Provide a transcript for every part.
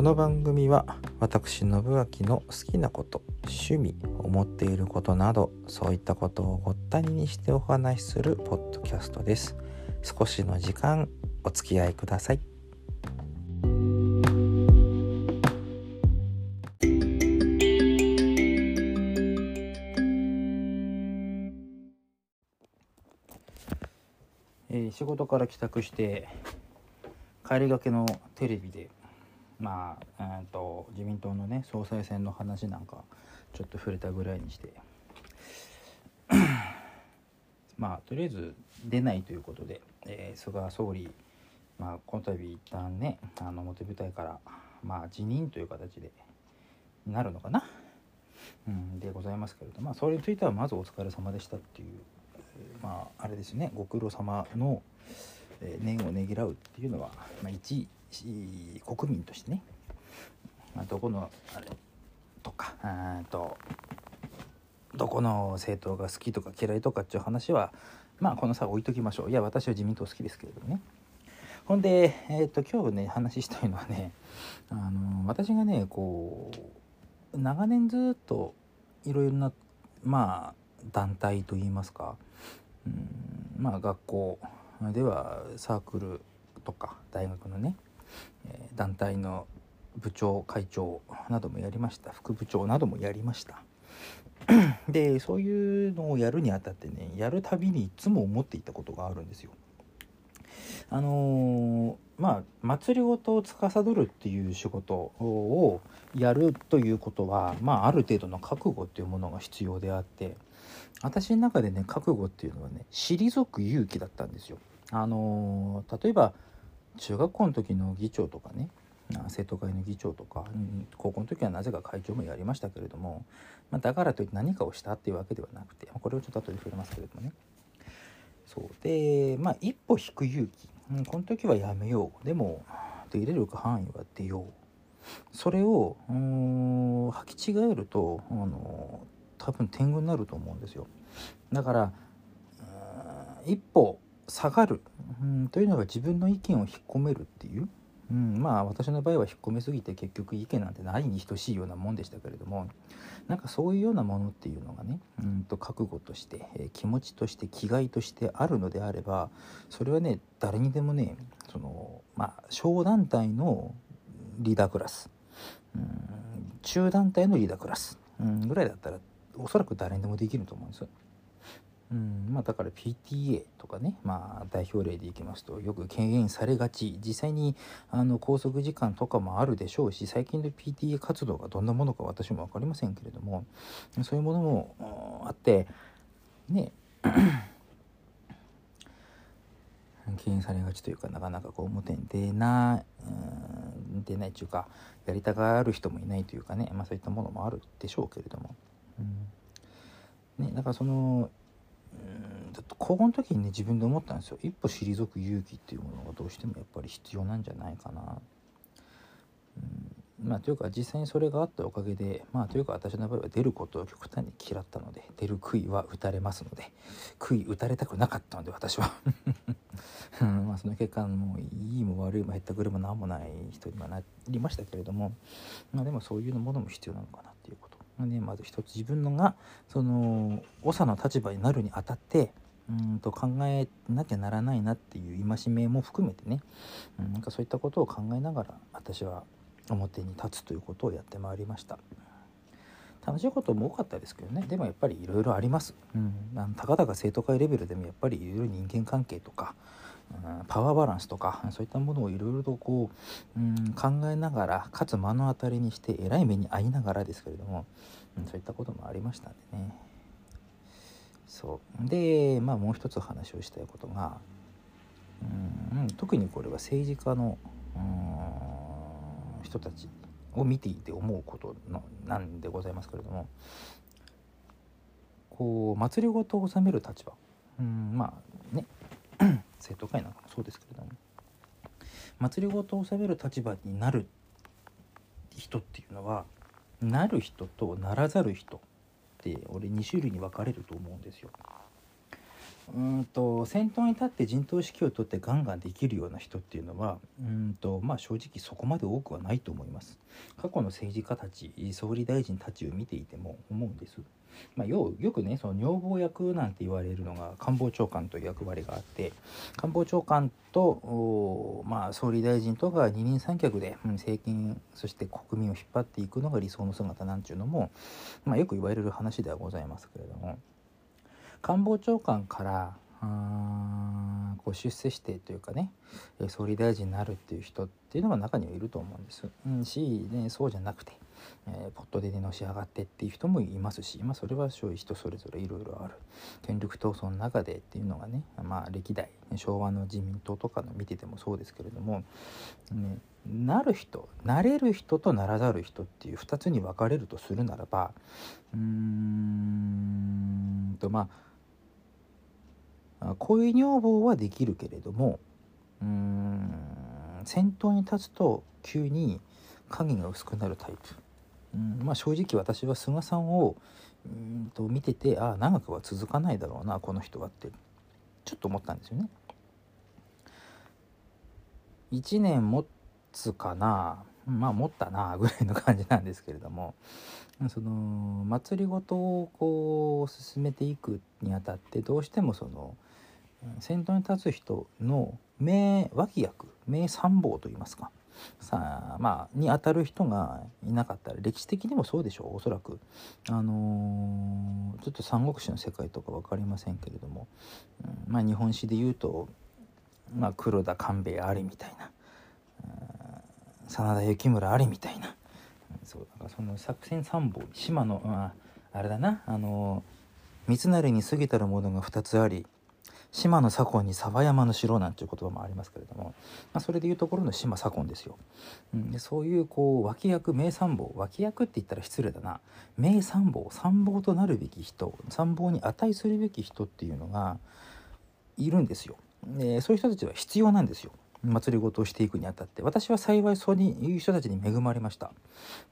この番組は私信明の好きなこと趣味思っていることなどそういったことをごったににしてお話しするポッドキャストです。少しの時間お付き合いください。えー仕事から帰宅して帰りがけのテレビでまあ、えー、と自民党のね総裁選の話なんかちょっと触れたぐらいにして。まあとりあえず出ないということで、えー菅総理、まあ、この度一旦ねあの表舞台から、まあ、辞任という形でなるのかな、うん、でございますけれどまあそれについてはまずお疲れ様でしたっていう、まああれですねご苦労様の、えー念をねぎらうっていうのは、まあ、一国民としてね、まあ、どこのあれとかあとどこの政党が好きとか嫌いとかっていう話はまあこの際置いときましょう。いや私は自民党好きですけれどもね。ほんで、えー、と今日ね話したいのはねあの私がねこう長年ずっといろいろなまあ団体といいますか、うん、まあ学校ではサークルとか大学のね、団体の部長会長などもやりました。副部長などもやりました。でそういうのをやるにあたってねやるたびにいつも思っていたことがあるんですよ。あのーまあ祭りごとを司るっていう仕事をやるということはまあある程度の覚悟っていうものが必要であって私の中でね覚悟っていうのはね退く勇気だったんですよ。あのー例えば中学校の時の議長とかね生徒会の議長とか、高校の時はなぜか会長もやりましたけれども、まあ、だからといって何かをしたっていうわけではなくてこれをちょっと後で触れますけれどもね。そう。でまあ一歩引く勇気、うん、この時はやめよう。でも出れる範囲は出よう。それをうん履き違えるとあの多分天狗になると思うんですよ。だから一歩下がる、うん、というのが自分の意見を引っ込めるっていう、うん、まあ私の場合は引っ込めすぎて結局意見なんてないに等しいようなもんでしたけれどもなんかそういうようなものっていうのがねうんと覚悟として、え気持ちとして気概としてあるのであればそれはね誰にでもねそのまあ小団体のリーダークラス、うん、中団体のリーダークラス、うん、ぐらいだったらおそらく誰にでもできると思うんですよ。うんまあ、だから PTA とかね、まあ、代表例でいきますとよく敬遠されがち実際にあの拘束時間とかもあるでしょうし最近の PTA 活動がどんなものか私も分かりませんけれどもそういうものもあってね 敬遠されがちというかなかなかこう表に出ないうん出ないというかやりたがる人もいないというかね、まあ、そういったものもあるでしょうけれども。うんね、だからそのうんだって高校の時にね自分で思ったんですよ一歩退く勇気っていうものがどうしてもやっぱり必要なんじゃないかな。うんまあというか実際にそれがあったおかげでまあというか私の場合は出ることを極端に嫌ったので出る杭は打たれますので杭打たれたくなかったので私は。う んまあその結果もういいも悪いも減ったくれも何もない人にはなりましたけれども、まあ、でもそういうものも必要なのかなと。ね、まず一つ自分のがその長の立場になるにあたってうんと考えなきゃならないなっていう戒めも含めてね、うん、なんかそういったことを考えながら私は表に立つということをやってまいりました。楽しいことも多かったですけどね。でもやっぱりいろいろあります、うん、たかだか生徒会レベルでもやっぱりいろいろ人間関係とかパワーバランスとかそういったものをいろいろとこう、うん、考えながらかつ目の当たりにしてえらい目に遭いながらですけれども、うん、そういったこともありましたんでね。そう。でまあもう一つ話をしたいことが、うん、特にこれは政治家のうん人たちを見ていて思うことのなんでございますけれどもこう祭りごとを治める立場、うん、まあね。生徒会なんかもそうですけれども祭りごとを治める立場になる人っていうのはなる人とならざる人って俺2種類に分かれると思うんですよ。うんと先頭に立って陣頭指揮を取ってガンガンできるような人っていうのはうんとまあ正直そこまで多くはないと思います。過去の政治家たち総理大臣たちを見ていても思うんです、まあ、よよくねその女房役なんて言われるのが官房長官という役割があって官房長官とまあ、総理大臣とか二人三脚で、うん、政権そして国民を引っ張っていくのが理想の姿なんていうのも、まあ、よく言われる話ではございますけれども。官房長官からあこう出世してというかね総理大臣になるっていう人っていうのが中にはいると思うんです、うん、し、ね、そうじゃなくて、えー、ポットでのし上がってっていう人もいますし、まあ、それは人それぞれいろいろある。権力闘争の中でっていうのがね、まあ、歴代昭和の自民党とかの見ててもそうですけれども、ね、なる人なれる人とならざる人っていう2つに分かれるとするならばうーんとまあ恋女房はできるけれどもうーん先頭に立つと急に影が薄くなるタイプうんまあ正直私は菅さんをうんと見ててああ長くは続かないだろうなこの人はってちょっと思ったんですよね。1年持つかなまあ持ったなぐらいの感じなんですけれどもその祭りごとをこう進めていくにあたってどうしてもその先頭に立つ人の名脇役名参謀といいますかさあまあに当たる人がいなかったら歴史的にもそうでしょう。おそらく。あのー、ちょっと三国志の世界とか分かりませんけれども、うん、まあ日本史で言うと、まあ、黒田官兵衛ありみたいな、真田幸村ありみたいな、そうだからその作戦参謀島の、まあ、あれだなあのー、三成に過ぎたるものが2つあり島の左近に沢山の城なんていう言葉もありますけれども、まあ、それでいうところの島左近ですよ。うん、でそういうこう脇役名参謀脇役って言ったら失礼だな名参謀参謀となるべき人参謀に値するべき人っていうのがいるんですよ。でそういう人たちは必要なんですよ。祭りごとをしていくにあたって私は幸いそういう人たちに恵まれました、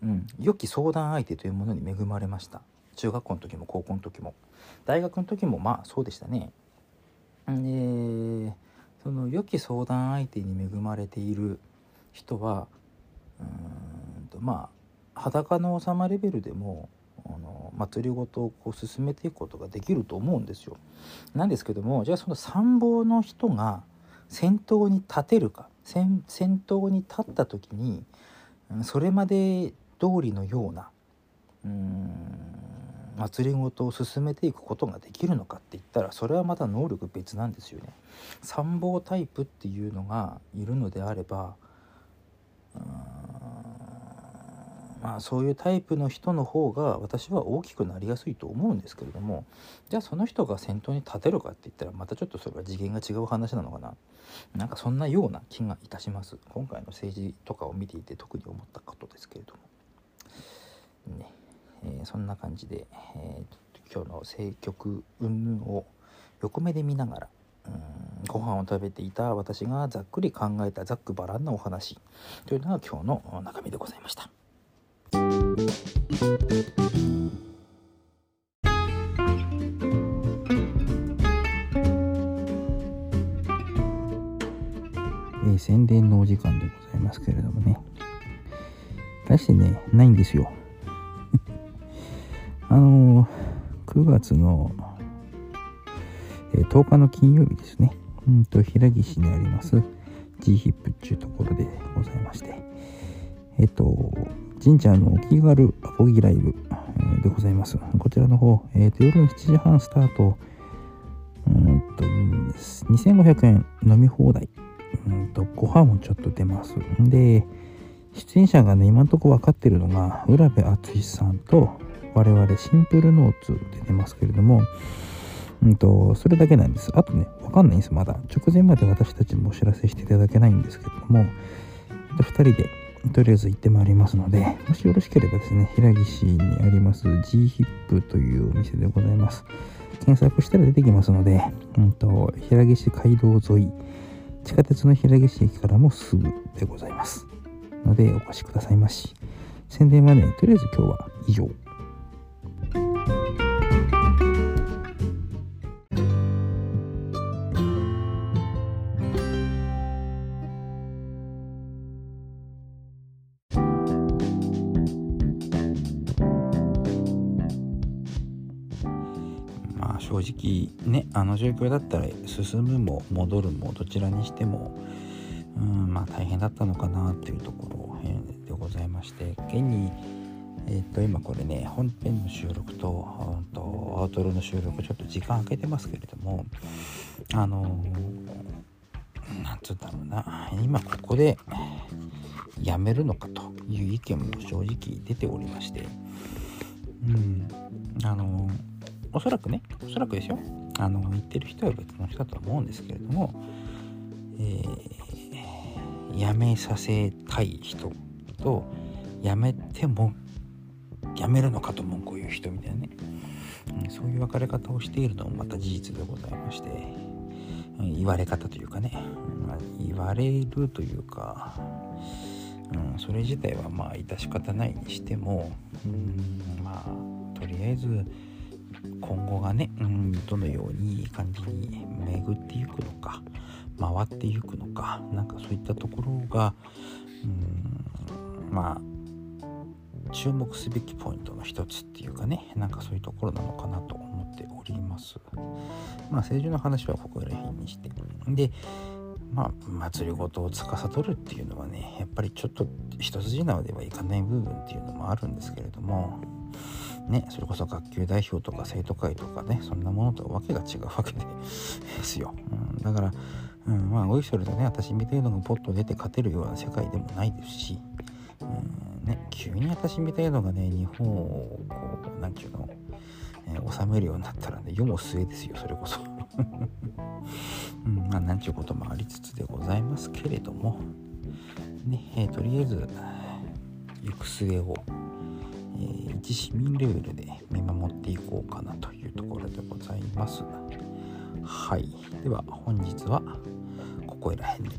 うん、良き相談相手というものに恵まれました中学校の時も高校の時も大学の時もまあそうでしたねでその良き相談相手に恵まれている人はうんとまあ裸の王様レベルでもあの祭りごとをこう進めていくことができると思うんですよ。なんですけどもじゃあその参謀の人が先頭に立てるか先頭に立った時にそれまで通りのようなうん祭りごとを進めていくことができるのかって言ったらそれはまた能力別なんですよね。参謀タイプっていうのがいるのであればまあそういうタイプの人の方が私は大きくなりやすいと思うんですけれどもじゃあその人が先頭に立てるかって言ったらまたちょっとそれは次元が違う話なのかな。なんかそんなような気がいたします。今回の政治とかを見ていて特に思ったことですけれども。ね。えー、そんな感じで、えー、今日の政局云々を横目で見ながらうんご飯を食べていた私がざっくり考えたざっくばらんなお話というのが今日の中身でございました。え、宣伝のお時間でございますけれどもね大してねないんですよあの9月の、え、10日の金曜日ですね、うんと、平岸にあります G ヒップっていうところでございまして、えっ、ー、と、神社のお気軽アコギライブ、でございます。こちらの方、えっ、と、夜の7時半スタート、うんと、2500円飲み放題、うんと、ご飯もちょっと出ます。んで、出演者がね、今のところ分かってるのが、浦部淳さんと、我々シンプルノーツで出ますけれども、うんと、それだけなんです。あとね、わかんないんです、まだ。直前まで私たちもお知らせしていただけないんですけれども、2人でとりあえず行ってまいりますので、もしよろしければですね、平岸にあります G ヒップというお店でございます。検索したら出てきますので、うんと、平岸街道沿い、地下鉄の平岸駅からもすぐでございます。ので、お越しくださいまし。宣伝はね、とりあえず今日は以上。正直ねあの状況だったら進むも戻るもどちらにしてもうんまあ大変だったのかなっていうところでございまして現にえっ、と今これね本編の収録ととアウトロの収録ちょっと時間空けてますけれどもあのなんつうんだろうな今ここでやめるのかという意見も正直出ておりましてうんあのおそらくねおそらくですよ。あの言ってる人は別の人だと思うんですけれども、えー、辞めさせたい人と辞めても辞めるのかと文句を言う人みたいなね、うん、そういう分かれ方をしているのもまた事実でございまして、うん、言われ方というかね、まあ、言われるというか、うん、それ自体はまあ致し方ないにしても、うん、まあとりあえず今後がね、うん、どのようにいい感じに巡っていくのか回っていくのかなんかそういったところが、うん、まあ注目すべきポイントの一つっていうかねなんかそういうところなのかなと思っております。まあ政治の話はここら辺にして。でまあ祭りごとを司るっていうのはねやっぱりちょっと一筋縄ではいかない部分っていうのもあるんですけれどもね、それこそ学級代表とか生徒会とかねそんなものとはわけが違うわけ ですよ、うん、だから、うん、まあおいそれとね私みたいのがポッと出て勝てるような世界でもないですし、うんね、急に私みたいのがね日本をこう何て言うの、えー、収めるようになったらね世も末ですよそれこそ、うん、まあなんちゅうこともありつつでございますけれどもね、えー、とりあえず行く末をえー、一市民レベルで見守っていこうかなというところでございます。はい。では本日はここら辺で。